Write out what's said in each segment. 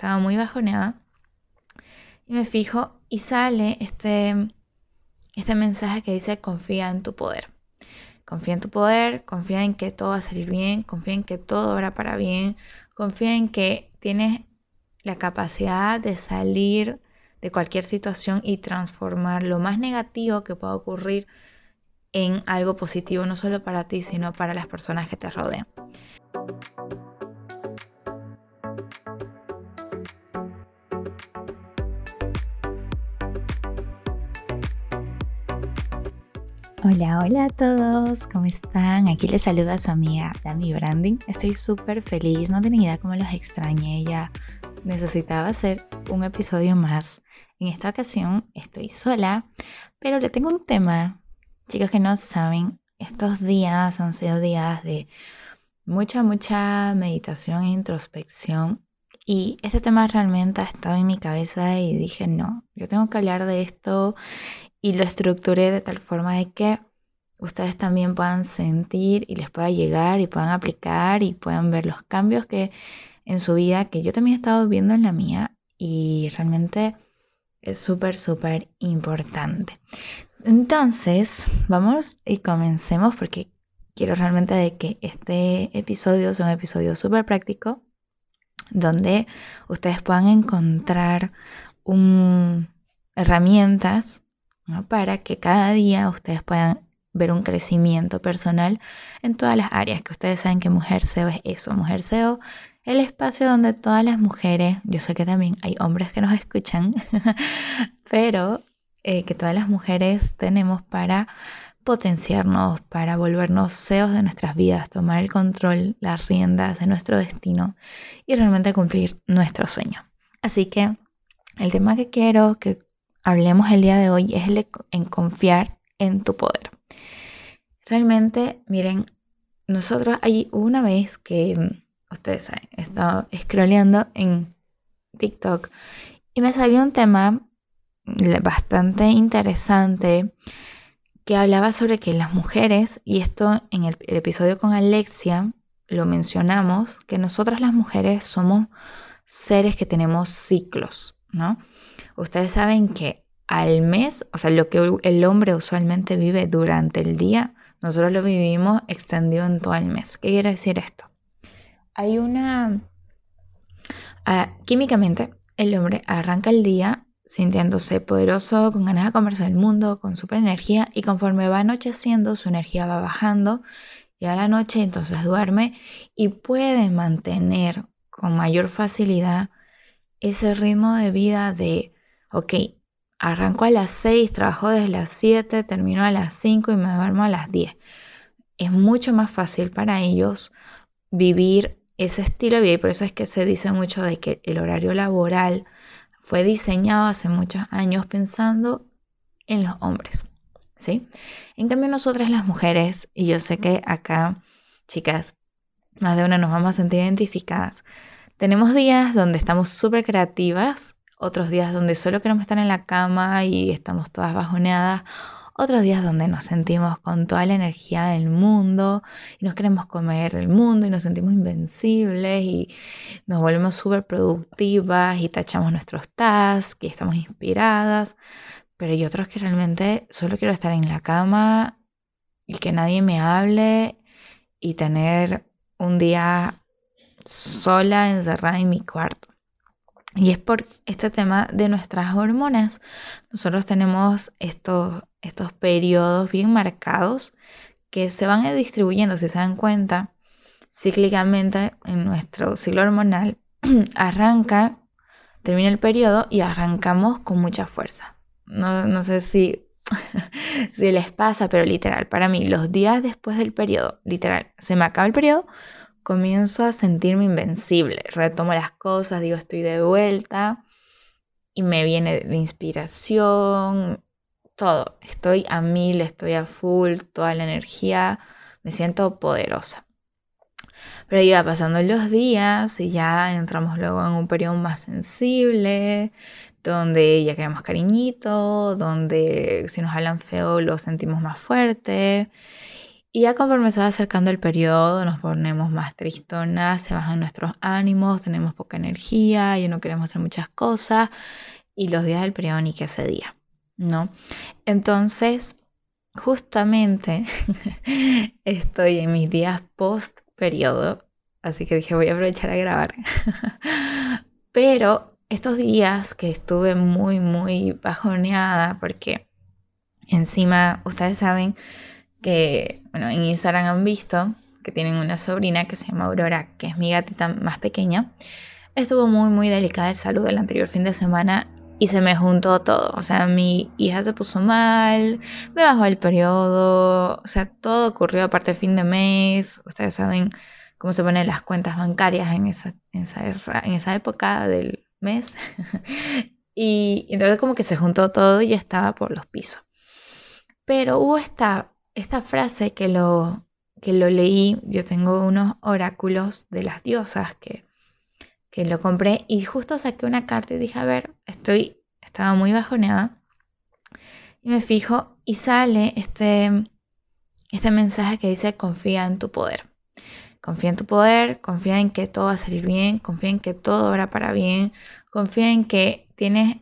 estaba muy bajoneada. Y me fijo y sale este, este mensaje que dice confía en tu poder. Confía en tu poder, confía en que todo va a salir bien, confía en que todo va para bien, confía en que tienes la capacidad de salir de cualquier situación y transformar lo más negativo que pueda ocurrir en algo positivo, no solo para ti, sino para las personas que te rodean. Hola, hola a todos, ¿cómo están? Aquí les saluda su amiga Dami Branding. Estoy súper feliz, no tenía idea cómo los extrañé ya. Necesitaba hacer un episodio más. En esta ocasión estoy sola, pero le tengo un tema. Chicos que no saben, estos días han sido días de mucha, mucha meditación e introspección. Y este tema realmente ha estado en mi cabeza y dije, no, yo tengo que hablar de esto y lo estructuré de tal forma de que ustedes también puedan sentir y les pueda llegar y puedan aplicar y puedan ver los cambios que en su vida que yo también he estado viendo en la mía y realmente es súper, súper importante. Entonces, vamos y comencemos porque quiero realmente de que este episodio sea un episodio súper práctico donde ustedes puedan encontrar un, herramientas para que cada día ustedes puedan ver un crecimiento personal en todas las áreas, que ustedes saben que Mujer SEO es eso, Mujer SEO, el espacio donde todas las mujeres, yo sé que también hay hombres que nos escuchan, pero eh, que todas las mujeres tenemos para potenciarnos, para volvernos SEOs de nuestras vidas, tomar el control, las riendas de nuestro destino y realmente cumplir nuestro sueño. Así que el tema que quiero que hablemos el día de hoy es el en confiar en tu poder. Realmente, miren, nosotros hay una vez que, mm, ustedes saben, he estado scrolleando en TikTok y me salió un tema bastante interesante que hablaba sobre que las mujeres, y esto en el, el episodio con Alexia lo mencionamos, que nosotras las mujeres somos seres que tenemos ciclos, ¿no? Ustedes saben que al mes, o sea, lo que el hombre usualmente vive durante el día, nosotros lo vivimos extendido en todo el mes. ¿Qué quiere decir esto? Hay una... Ah, químicamente, el hombre arranca el día sintiéndose poderoso, con ganas de conversar el mundo, con super energía, y conforme va anocheciendo, su energía va bajando, llega la noche, entonces duerme y puede mantener con mayor facilidad ese ritmo de vida de ok, arranco a las 6, trabajo desde las 7, termino a las 5 y me duermo a las 10. Es mucho más fácil para ellos vivir ese estilo de vida y por eso es que se dice mucho de que el horario laboral fue diseñado hace muchos años pensando en los hombres, ¿sí? En cambio nosotras las mujeres, y yo sé que acá, chicas, más de una nos vamos a sentir identificadas, tenemos días donde estamos súper creativas otros días donde solo queremos estar en la cama y estamos todas bajoneadas, otros días donde nos sentimos con toda la energía del mundo y nos queremos comer el mundo y nos sentimos invencibles y nos volvemos súper productivas y tachamos nuestros tasks y estamos inspiradas. Pero hay otros que realmente solo quiero estar en la cama y que nadie me hable y tener un día sola, encerrada en mi cuarto. Y es por este tema de nuestras hormonas. Nosotros tenemos estos, estos periodos bien marcados que se van distribuyendo, si se dan cuenta, cíclicamente en nuestro ciclo hormonal. Arranca, termina el periodo y arrancamos con mucha fuerza. No, no sé si, si les pasa, pero literal, para mí, los días después del periodo, literal, se me acaba el periodo, comienzo a sentirme invencible. Retomo las cosas, digo, estoy de vuelta y me viene la inspiración, todo. Estoy a mil, estoy a full, toda la energía, me siento poderosa. Pero iba pasando los días y ya entramos luego en un periodo más sensible, donde ya queremos cariñito, donde si nos hablan feo lo sentimos más fuerte Y ya conforme se va acercando el periodo, nos ponemos más tristonas, se bajan nuestros ánimos, tenemos poca energía, y no queremos hacer muchas cosas. Y los días del periodo ni que ese día, ¿no? Entonces, justamente estoy en mis días post periodo, así que dije voy a aprovechar a grabar. Pero estos días que estuve muy, muy bajoneada, porque encima ustedes saben que, bueno, en Instagram han visto que tienen una sobrina que se llama Aurora, que es mi gatita más pequeña. Estuvo muy, muy delicada de salud el anterior fin de semana y se me juntó todo. O sea, mi hija se puso mal, me bajó el periodo, o sea, todo ocurrió aparte fin de mes. Ustedes saben cómo se ponen las cuentas bancarias en esa, en esa, en esa época del mes. y entonces como que se juntó todo y estaba por los pisos. Pero hubo esta esta frase que lo, que lo leí, yo tengo unos oráculos de las diosas que, que lo compré y justo saqué una carta y dije, a ver, estoy, estaba muy bajoneada. Y me fijo y sale este, este mensaje que dice, confía en tu poder. Confía en tu poder, confía en que todo va a salir bien, confía en que todo va para bien, confía en que tienes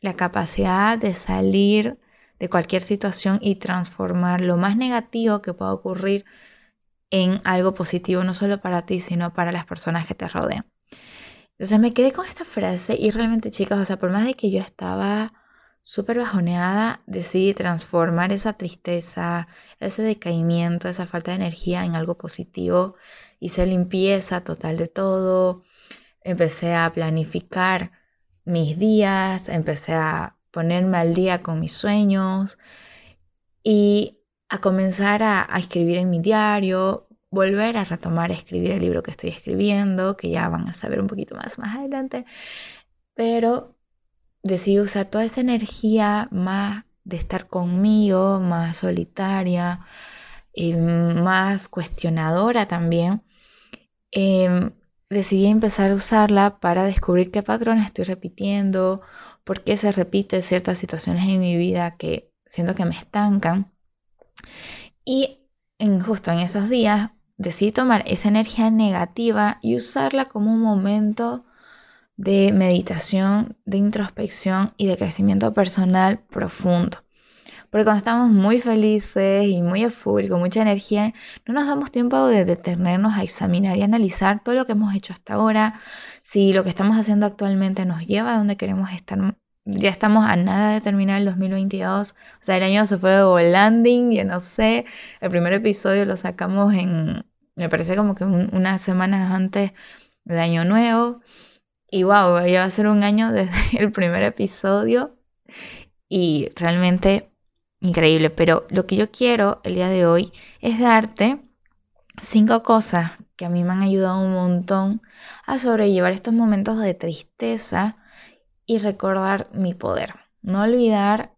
la capacidad de salir de cualquier situación y transformar lo más negativo que pueda ocurrir en algo positivo, no solo para ti, sino para las personas que te rodean. Entonces me quedé con esta frase y realmente chicas, o sea, por más de que yo estaba súper bajoneada, decidí transformar esa tristeza, ese decaimiento, esa falta de energía en algo positivo. Hice limpieza total de todo, empecé a planificar mis días, empecé a ponerme al día con mis sueños y a comenzar a, escribir en mi diario, volver a retomar a escribir el libro que estoy escribiendo, que ya van a saber un poquito más más adelante, pero decidí usar toda esa energía más de estar conmigo, más solitaria, y más cuestionadora también. Em, decidí empezar a usarla para descubrir qué patrones estoy repitiendo por qué se repiten ciertas situaciones en mi vida que siento que me estancan. Y en, justo en esos días decidí tomar esa energía negativa y usarla como un momento de meditación, de introspección y de crecimiento personal profundo. Porque cuando estamos muy felices y muy a full, con mucha energía, no nos damos tiempo de detenernos a examinar y analizar todo lo que hemos hecho hasta ahora, si lo que estamos haciendo actualmente nos lleva a donde queremos estar. Ya estamos a nada de terminar el 2022. O sea, el año se fue de volanding, yo no sé. El primer episodio lo sacamos en, me parece como que unas semanas antes de Año Nuevo. Y wow, ya va a ser un año desde el primer episodio. Y realmente increíble. Pero lo que yo quiero el día de hoy es darte cinco cosas que a mí me han ayudado un montón a sobrellevar estos momentos de tristeza y recordar mi poder. No olvidar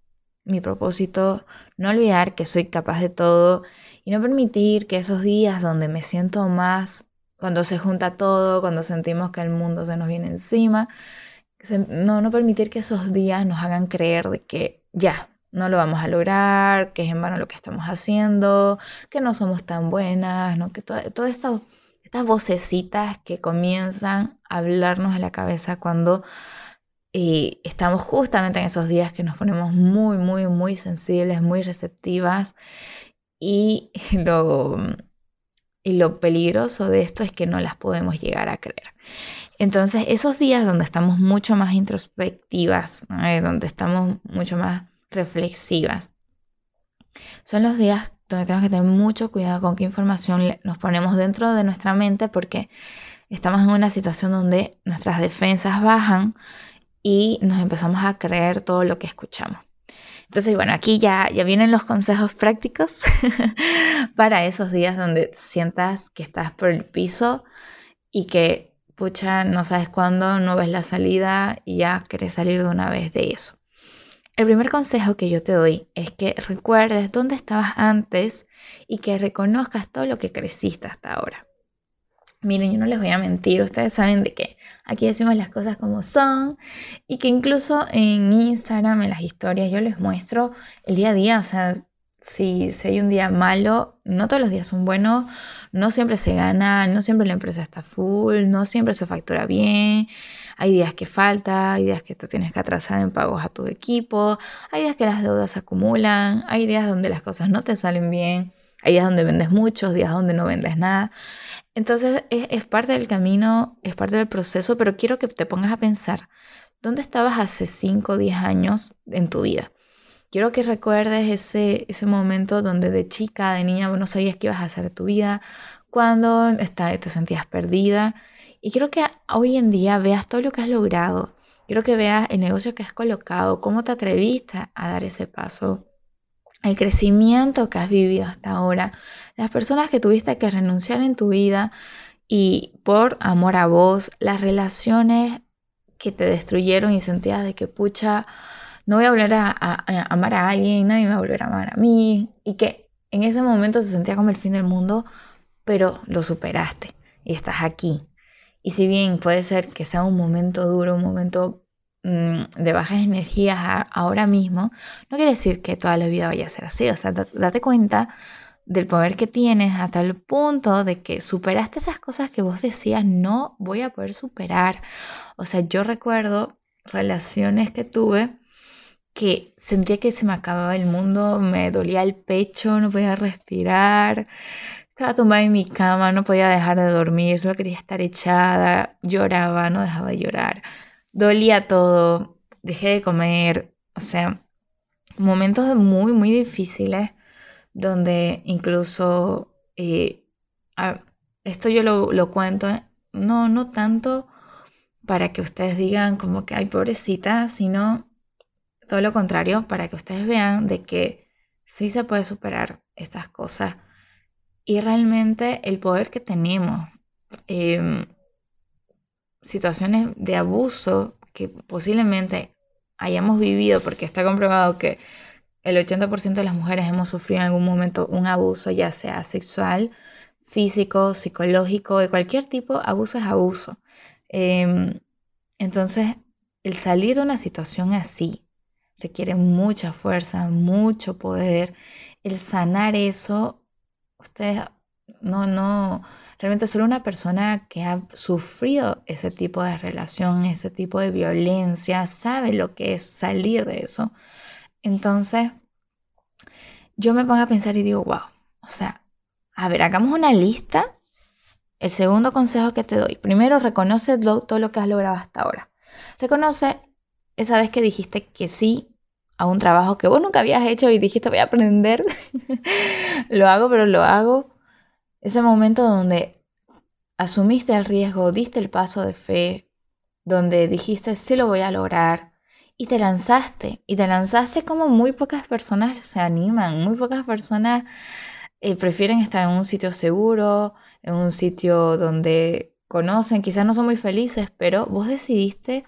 mi propósito, no olvidar que soy capaz de todo y no permitir que esos días donde me siento más, cuando se junta todo, cuando sentimos que el mundo se nos viene encima, no, no permitir que esos días nos hagan creer de que ya, no lo vamos a lograr, que es en vano lo que estamos haciendo, que no somos tan buenas, que todas estas vocecitas que comienzan a hablarnos en la cabeza cuando eh, estamos justamente en esos días que nos ponemos muy, muy, muy sensibles, muy receptivas y lo, y lo peligroso de esto es que no las podemos llegar a creer. Entonces, esos días donde estamos mucho más introspectivas, donde estamos mucho más reflexivas. Son los días donde tenemos que tener mucho cuidado con qué información nos ponemos dentro de nuestra mente porque estamos en una situación donde nuestras defensas bajan y nos empezamos a creer todo lo que escuchamos. Entonces, bueno, aquí ya, ya vienen los consejos prácticos para esos días donde sientas que estás por el piso y que, pucha, no sabes cuándo, no ves la salida y ya querés salir de una vez de eso. El primer consejo que yo te doy es que recuerdes dónde estabas antes y que reconozcas todo lo que creciste hasta ahora. Miren, yo no les voy a mentir, ustedes saben de que aquí decimos las cosas como son y que incluso en Instagram, en las historias, yo les muestro el día a día, o sea, si, si hay un día malo, no todos los días son buenos, no siempre se gana, no siempre la empresa está full, no siempre se factura bien, hay días que falta, hay días que te tienes que atrasar en pagos a tu equipo, hay días que las deudas se acumulan, hay días donde las cosas no te salen bien, hay días donde vendes muchos, días donde no vendes nada. Entonces es, es parte del camino, es parte del proceso, pero quiero que te pongas a pensar, ¿dónde estabas hace 5 o 10 años en tu vida? Quiero que recuerdes ese, ese momento donde de chica, de niña, no sabías qué ibas a hacer de tu vida, cuando te sentías perdida. Y quiero que hoy en día veas todo lo que has logrado. Quiero que veas el negocio que has colocado, cómo te atreviste a dar ese paso, el crecimiento que has vivido hasta ahora, las personas que tuviste que renunciar en tu vida y por amor a vos, las relaciones que te destruyeron y sentías de que pucha, no voy a volver a, amar a alguien, nadie me va a volver a amar a mí. Y que en ese momento se sentía como el fin del mundo, pero lo superaste y estás aquí. Y si bien puede ser que sea un momento duro, un momento mm, de bajas energías ahora mismo, no quiere decir que toda la vida vaya a ser así. O sea, date cuenta del poder que tienes hasta el punto de que superaste esas cosas que vos decías no voy a poder superar. O sea, yo recuerdo relaciones que tuve que sentía que se me acababa el mundo, me dolía el pecho, no podía respirar, estaba tumbada en mi cama, no podía dejar de dormir, solo quería estar echada, lloraba, no dejaba de llorar, dolía todo, dejé de comer, o sea, momentos muy, muy difíciles donde incluso, eh, esto yo lo, lo cuento, no, no tanto para que ustedes digan como que, ay, pobrecita, sino todo lo contrario, para que ustedes vean de que sí se puede superar estas cosas y realmente el poder que tenemos, em, situaciones de abuso que posiblemente hayamos vivido, porque está comprobado que el 80% de las mujeres hemos sufrido en algún momento un abuso, ya sea sexual, físico, psicológico, de cualquier tipo, abuso es abuso. Em, entonces, el salir de una situación así, requiere mucha fuerza, mucho poder. El sanar eso, ustedes no, no, realmente solo una persona que ha sufrido ese tipo de relación, ese tipo de violencia, sabe lo que es salir de eso. Entonces, yo me pongo a pensar y digo, wow, o sea, a ver, hagamos una lista. El segundo consejo que te doy, primero reconoce todo lo que has logrado hasta ahora. Reconoce esa vez que dijiste que sí a un trabajo que vos nunca habías hecho y dijiste voy a aprender, lo hago, pero lo hago. Ese momento donde asumiste el riesgo, diste el paso de fe, donde dijiste sí lo voy a lograr y te lanzaste. Y te lanzaste como muy pocas personas se animan, muy pocas personas eh, prefieren estar en un sitio seguro, en un sitio donde conocen, quizás no son muy felices, pero vos decidiste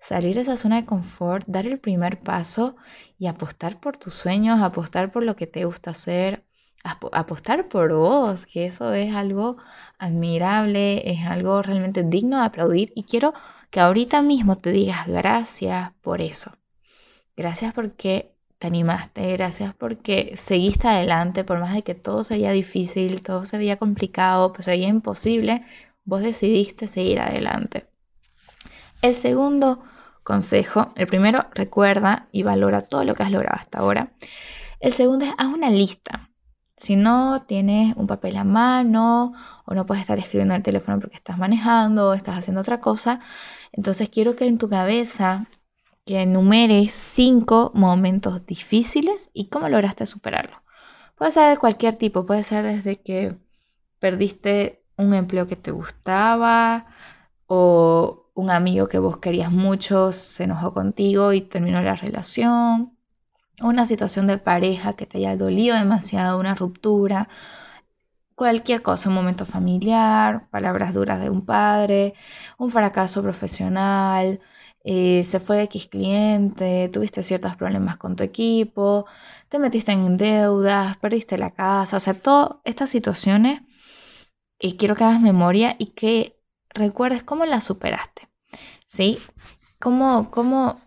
salir de esa zona de confort, dar el primer paso y apostar por tus sueños, apostar por lo que te gusta hacer, apostar por vos, que eso es algo admirable, es algo realmente digno de aplaudir y quiero que ahorita mismo te digas gracias por eso. Gracias porque te animaste, gracias porque seguiste adelante, por más de que todo se veía difícil, todo se veía complicado, pues se veía imposible, vos decidiste seguir adelante. El segundo consejo, el primero, recuerda y valora todo lo que has logrado hasta ahora. El segundo es haz una lista. Si no tienes un papel a mano o no puedes estar escribiendo en el teléfono porque estás manejando o estás haciendo otra cosa, entonces quiero que en tu cabeza que enumeres cinco momentos difíciles y cómo lograste superarlo. Puede ser cualquier tipo, puede ser desde que perdiste un empleo que te gustaba o un amigo que vos querías mucho se enojó contigo y terminó la relación, una situación de pareja que te haya dolido demasiado, una ruptura, cualquier cosa, un momento familiar, palabras duras de un padre, un fracaso profesional, eh, se fue X cliente, tuviste ciertos problemas con tu equipo, te metiste en deudas, perdiste la casa, o sea, todas estas situaciones, y quiero que hagas memoria y que recuerdes cómo las superaste. ¿Sí? ¿Cómo, cómo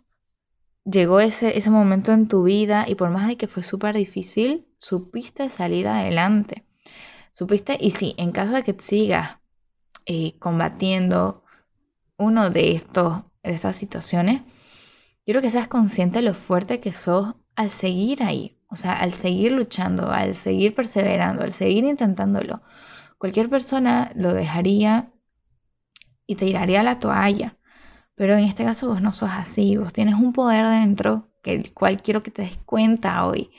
llegó ese, ese momento en tu vida y por más de que fue súper difícil, supiste salir adelante. Supiste, y sí, en caso de que sigas eh, combatiendo uno de, estos, estas situaciones, quiero que seas consciente de lo fuerte que sos al seguir ahí, o sea, al seguir luchando, al seguir perseverando, al seguir intentándolo. Cualquier persona lo dejaría y te tiraría la toalla. Pero en este caso vos no sos así, vos tienes un poder dentro, que el cual quiero que te des cuenta hoy,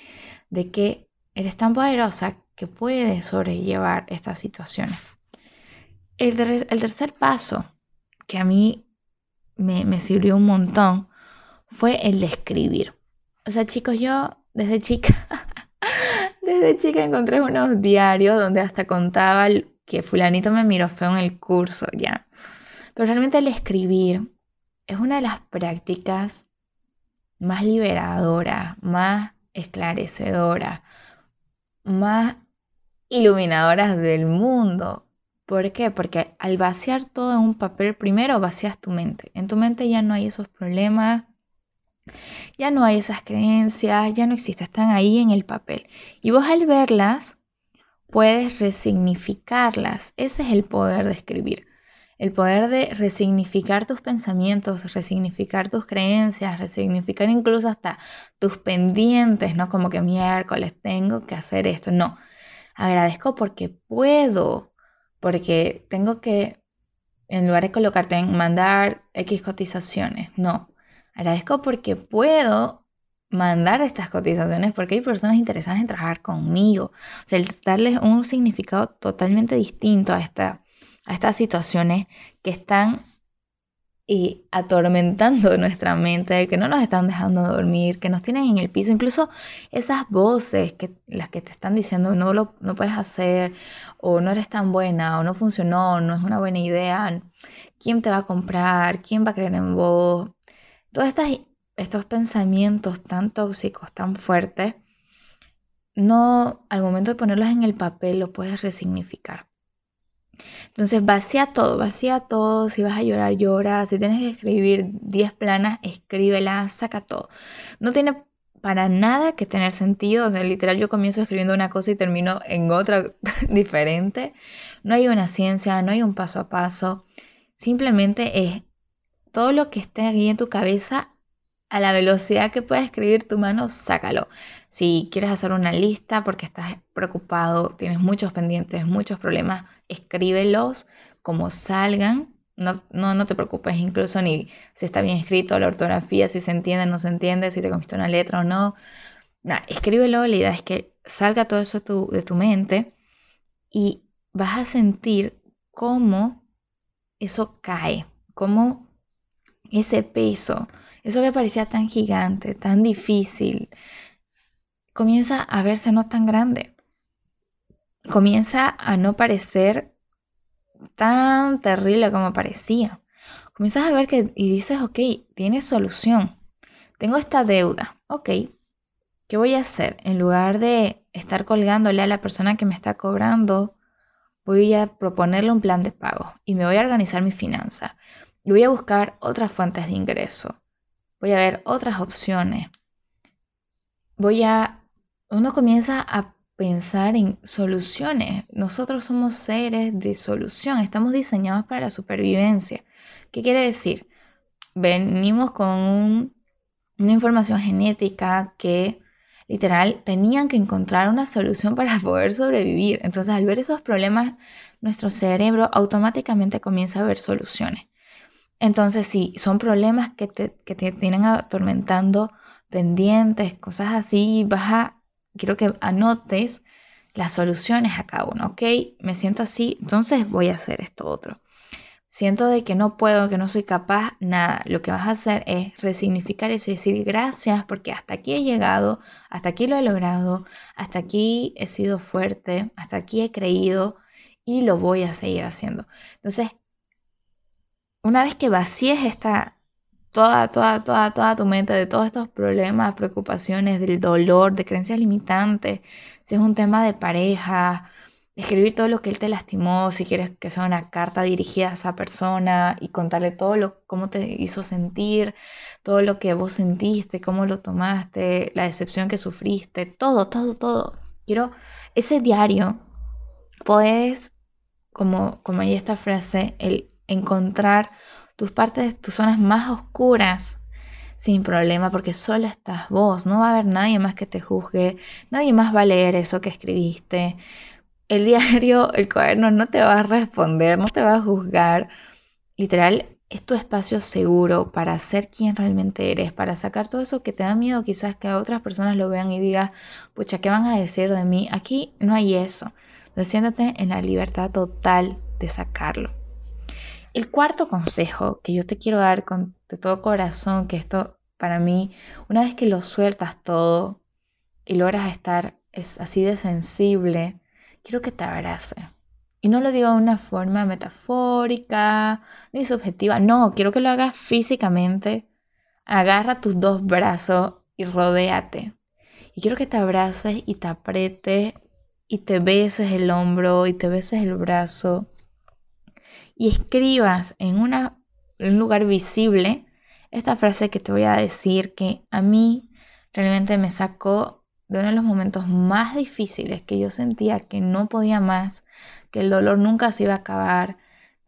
de que eres tan poderosa que puedes sobrellevar estas situaciones. El, el tercer paso que a mí me, me sirvió un montón fue el de escribir. O sea, chicos, yo desde chica, desde chica encontré unos diarios donde hasta contaba que fulanito me miró feo en el curso, ya. Pero realmente el escribir es una de las prácticas más liberadoras, más esclarecedoras, más iluminadoras del mundo. ¿Por qué? Porque al vaciar todo en un papel, primero vacías tu mente. En tu mente ya no hay esos problemas, ya no hay esas creencias, ya no existen, están ahí en el papel. Y vos al verlas, puedes resignificarlas. Ese es el poder de escribir el poder de resignificar tus pensamientos, resignificar tus creencias, resignificar incluso hasta tus pendientes, ¿no? Como que miércoles tengo que hacer esto. No, agradezco porque puedo, porque tengo que, en lugar de colocarte en mandar X cotizaciones, no, agradezco porque puedo mandar estas cotizaciones porque hay personas interesadas en trabajar conmigo. O sea, darles un significado totalmente distinto a esta a estas situaciones que están atormentando nuestra mente, que no nos están dejando dormir, que nos tienen en el piso, incluso esas voces que las que te están diciendo no lo no puedes hacer o no eres tan buena o no funcionó, no es una buena idea, quién te va a comprar, quién va a creer en vos. Todos estas, estos pensamientos tan tóxicos, tan fuertes, no al momento de ponerlos en el papel lo puedes resignificar. Entonces vacía todo, vacía todo. Si vas a llorar, llora. Si tienes que escribir 10 planas, escríbelas, saca todo. No tiene para nada que tener sentido. O sea, literal yo comienzo escribiendo una cosa y termino en otra diferente. No hay una ciencia, no hay un paso a paso. Simplemente es todo lo que esté aquí en tu cabeza a la velocidad que pueda escribir tu mano, sácalo. Si quieres hacer una lista porque estás preocupado, tienes muchos pendientes, muchos problemas, escríbelos como salgan. No, no, no te preocupes incluso ni si está bien escrito, la ortografía, si se entiende no se entiende, si te comiste una letra o no. Nah, escríbelo, la idea es que salga todo eso tu, de tu mente y vas a sentir cómo eso cae, cómo ese peso, eso que parecía tan gigante, tan difícil, comienza a verse no tan grande. Comienza a no parecer tan terrible como parecía. Comienzas a ver que y dices, ok, tienes solución. Tengo esta deuda, ok. ¿Qué voy a hacer? En lugar de estar colgándole a la persona que me está cobrando, voy a proponerle un plan de pago y me voy a organizar mi finanza. Y voy a buscar otras fuentes de ingreso. Voy a ver otras opciones. Voy a... Uno comienza a pensar en soluciones. Nosotros somos seres de solución, estamos diseñados para la supervivencia. ¿Qué quiere decir? Venimos con una información genética que literal tenían que encontrar una solución para poder sobrevivir. Entonces al ver esos problemas, nuestro cerebro automáticamente comienza a ver soluciones. Entonces si son problemas que te, que te tienen atormentando pendientes, cosas así, vas a quiero que anotes las soluciones a cada uno, ¿ok? Me siento así, entonces voy a hacer esto otro. Siento de que no puedo, que no soy capaz, nada. Lo que vas a hacer es resignificar eso y decir gracias porque hasta aquí he llegado, hasta aquí lo he logrado, hasta aquí he sido fuerte, hasta aquí he creído y lo voy a seguir haciendo. Entonces, una vez que vacíes esta toda, toda, toda, toda tu mente de todos estos problemas, preocupaciones, del dolor, de creencias limitantes, si es un tema de pareja, escribir todo lo que él te lastimó, si quieres que sea una carta dirigida a esa persona y contarle todo lo cómo te hizo sentir, todo lo que vos sentiste, cómo lo tomaste, la decepción que sufriste, todo, todo, todo. Quiero ese diario puedes como como hay esta frase, el encontrar tus partes, tus zonas más oscuras sin problema, porque solo estás vos, no va a haber nadie más que te juzgue, nadie más va a leer eso que escribiste, el diario, el cuaderno no te va a responder, no te va a juzgar. Literal, es tu espacio seguro para ser quien realmente eres, para sacar todo eso que te da miedo quizás que otras personas lo vean y digan, pucha, ¿qué van a decir de mí? Aquí no hay eso. Entonces siéntate en la libertad total de sacarlo. El cuarto consejo que yo te quiero dar con de todo corazón, que esto para mí, una vez que lo sueltas todo y logras estar es así de sensible, quiero que te abrace. Y no lo digo de una forma metafórica ni subjetiva, no, quiero que lo hagas físicamente. Agarra tus dos brazos y rodéate. Y quiero que te abraces y te apretes y te beses el hombro y te beses el brazo y escribas en, un lugar visible esta frase que te voy a decir que a mí realmente me sacó de uno de los momentos más difíciles que yo sentía que no podía más, que el dolor nunca se iba a acabar,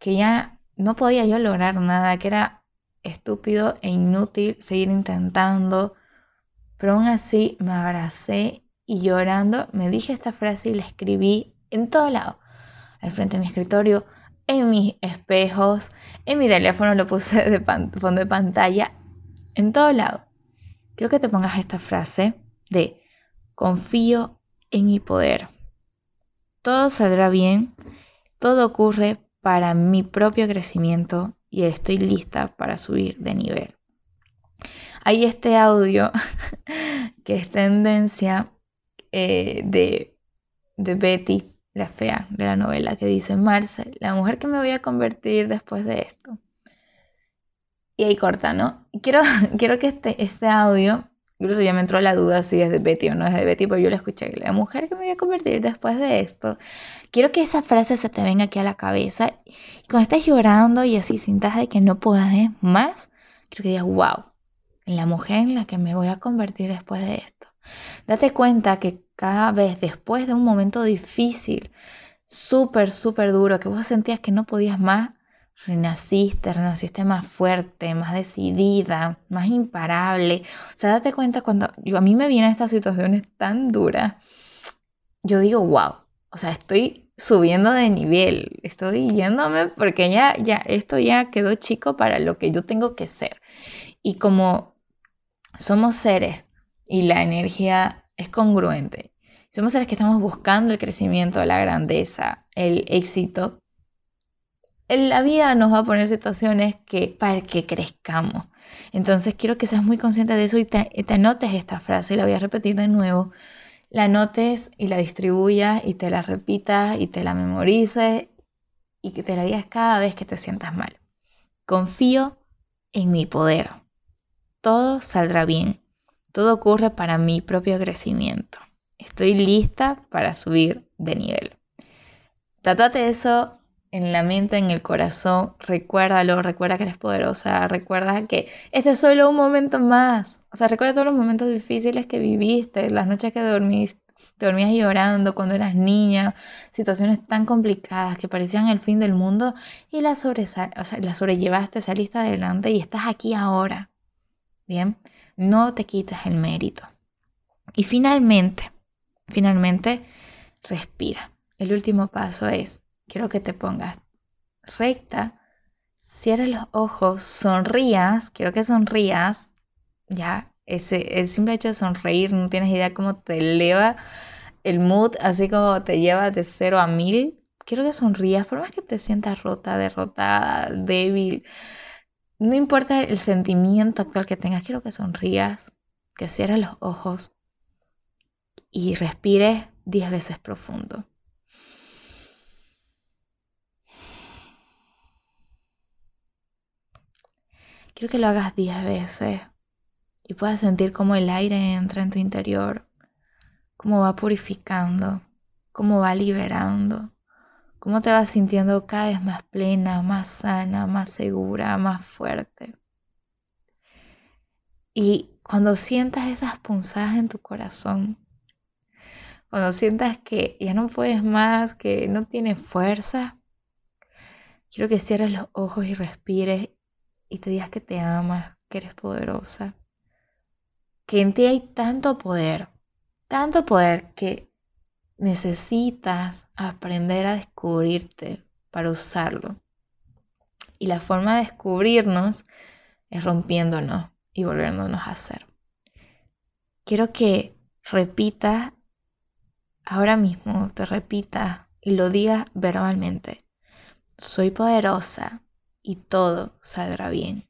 que ya no podía yo lograr nada, que era estúpido e inútil seguir intentando, pero aún así me abracé y llorando me dije esta frase y la escribí en todo lado, al frente de mi escritorio, en mis espejos, en mi teléfono lo puse de fondo de pantalla, en todo lado. Quiero que te pongas esta frase de Confío en mi poder. Todo saldrá bien, todo ocurre para mi propio crecimiento y estoy lista para subir de nivel. Hay este audio que es tendencia eh, de, de Betty, la fea de la novela, que dice, Marcel, la mujer que me voy a convertir después de esto. Y ahí corta, ¿no? Quiero, quiero que este, este audio Incluso ya me entró la duda si es de Betty o no es de Betty, pero yo la escuché. La mujer que me voy a convertir después de esto. Quiero que esa frase se te venga aquí a la cabeza. Y cuando estés llorando y así sintas de que no puedes más, quiero que digas, wow, la mujer en la que me voy a convertir después de esto. Date cuenta que cada vez después de un momento difícil, súper, súper duro, que vos sentías que no podías más, renaciste, renaciste más fuerte, más decidida, más imparable. O sea, date cuenta cuando yo, a mí me vienen estas situaciones tan duras, yo digo, wow, o sea, estoy subiendo de nivel, estoy yéndome porque ya, ya, esto ya quedó chico para lo que yo tengo que ser. Y como somos seres y la energía es congruente, somos seres que estamos buscando el crecimiento, la grandeza, el éxito, en la vida nos va a poner situaciones que, para que crezcamos. Entonces quiero que seas muy consciente de eso y te, te anotes esta frase, la voy a repetir de nuevo. La anotes y la distribuyas y te la repitas y te la memorices y que te la digas cada vez que te sientas mal. Confío en mi poder. Todo saldrá bien. Todo ocurre para mi propio crecimiento. Estoy lista para subir de nivel. Tratate eso en la mente, en el corazón, recuérdalo, recuerda que eres poderosa, recuerda que este es solo un momento más. O sea, recuerda todos los momentos difíciles que viviste, las noches que dormiste, te dormías llorando cuando eras niña, situaciones tan complicadas que parecían el fin del mundo y las sobrellevaste, saliste adelante y estás aquí ahora. Bien, no te quites el mérito. Y finalmente, finalmente, respira. El último paso es quiero que te pongas recta, cierres los ojos, sonrías, quiero que sonrías, ya, ese, el simple hecho de sonreír, no tienes idea cómo te eleva el mood, así como te lleva de cero a mil. Quiero que sonrías, por más que te sientas rota, derrotada, débil, no importa el sentimiento actual que tengas, quiero que sonrías, que cierres los ojos y respires diez veces profundo. Quiero que lo hagas 10 veces y puedas sentir cómo el aire entra en tu interior, cómo va purificando, cómo va liberando, cómo te vas sintiendo cada vez más plena, más sana, más segura, más fuerte. Y cuando sientas esas punzadas en tu corazón, cuando sientas que ya no puedes más, que no tienes fuerza, quiero que cierres los ojos y respires y te digas que te amas, que eres poderosa, que en ti hay tanto poder, tanto poder que necesitas aprender a descubrirte para usarlo. Y la forma de descubrirnos es rompiéndonos y volviéndonos a hacer. Quiero que repitas ahora mismo te repita y lo diga verbalmente. Soy poderosa y todo saldrá bien.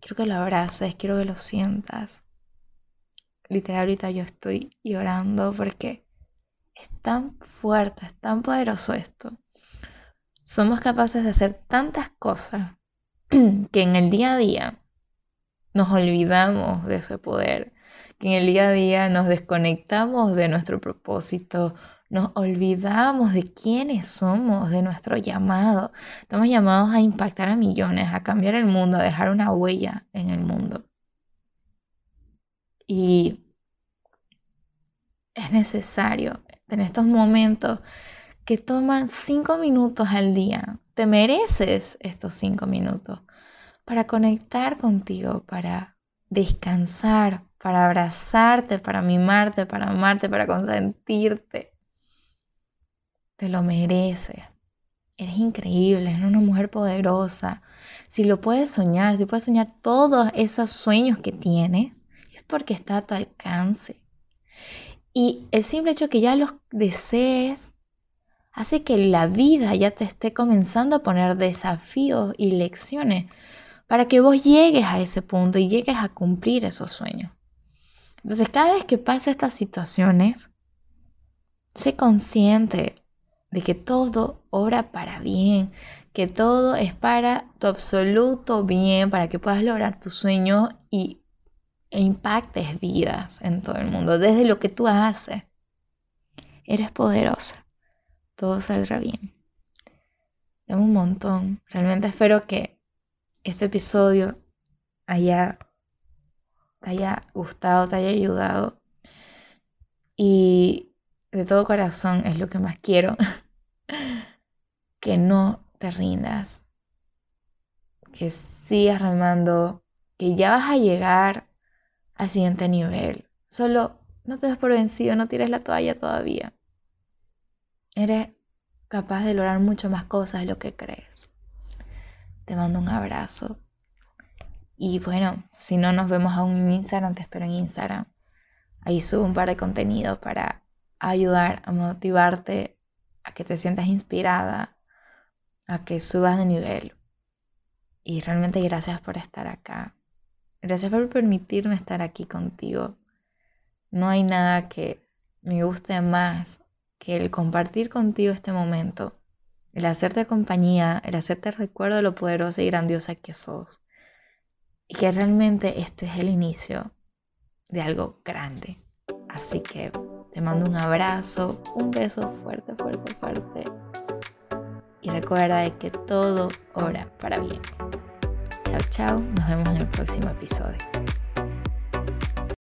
Quiero que lo abraces, quiero que lo sientas. Literal, ahorita yo estoy llorando porque es tan fuerte, es tan poderoso esto. Somos capaces de hacer tantas cosas que en el día a día nos olvidamos de ese poder que en el día a día nos desconectamos de nuestro propósito, nos olvidamos de quiénes somos, de nuestro llamado. Estamos llamados a impactar a millones, a cambiar el mundo, a dejar una huella en el mundo. Y es necesario en estos momentos que toman cinco minutos al día. Te mereces estos cinco minutos para conectar contigo, para descansar, para abrazarte, para mimarte, para amarte, para consentirte. Te lo mereces. Eres increíble, eres una mujer poderosa. Si lo puedes soñar, si puedes soñar todos esos sueños que tienes, es porque está a tu alcance. Y el simple hecho que ya los desees hace que la vida ya te esté comenzando a poner desafíos y lecciones para que vos llegues a ese punto y llegues a cumplir esos sueños. Entonces, cada vez que pasa estas situaciones, sé consciente de que todo obra para bien, que todo es para tu absoluto bien, para que puedas lograr tu sueño y, e impactes vidas en todo el mundo, desde lo que tú haces. Eres poderosa, todo saldrá bien. Te un montón. Realmente espero que este episodio haya te haya gustado, te haya ayudado. Y de todo corazón es lo que más quiero. que no te rindas. Que sigas remando. Que ya vas a llegar al siguiente nivel. Solo no te des por vencido, no tires la toalla todavía. Eres capaz de lograr mucho más cosas de lo que crees. Te mando un abrazo. Y bueno, si no nos vemos aún en Instagram, te espero en Instagram. Ahí subo un par de contenidos para ayudar a motivarte a que te sientas inspirada, a que subas de nivel. Y realmente gracias por estar acá. Gracias por permitirme estar aquí contigo. No hay nada que me guste más que el compartir contigo este momento, el hacerte compañía, el hacerte recuerdo de lo poderosa y grandiosa que sos y que realmente este es el inicio de algo grande. Así que te mando un abrazo, un beso fuerte, fuerte, fuerte. Y recuerda de que todo ora para bien. Chao, chao. Nos vemos en el próximo episodio.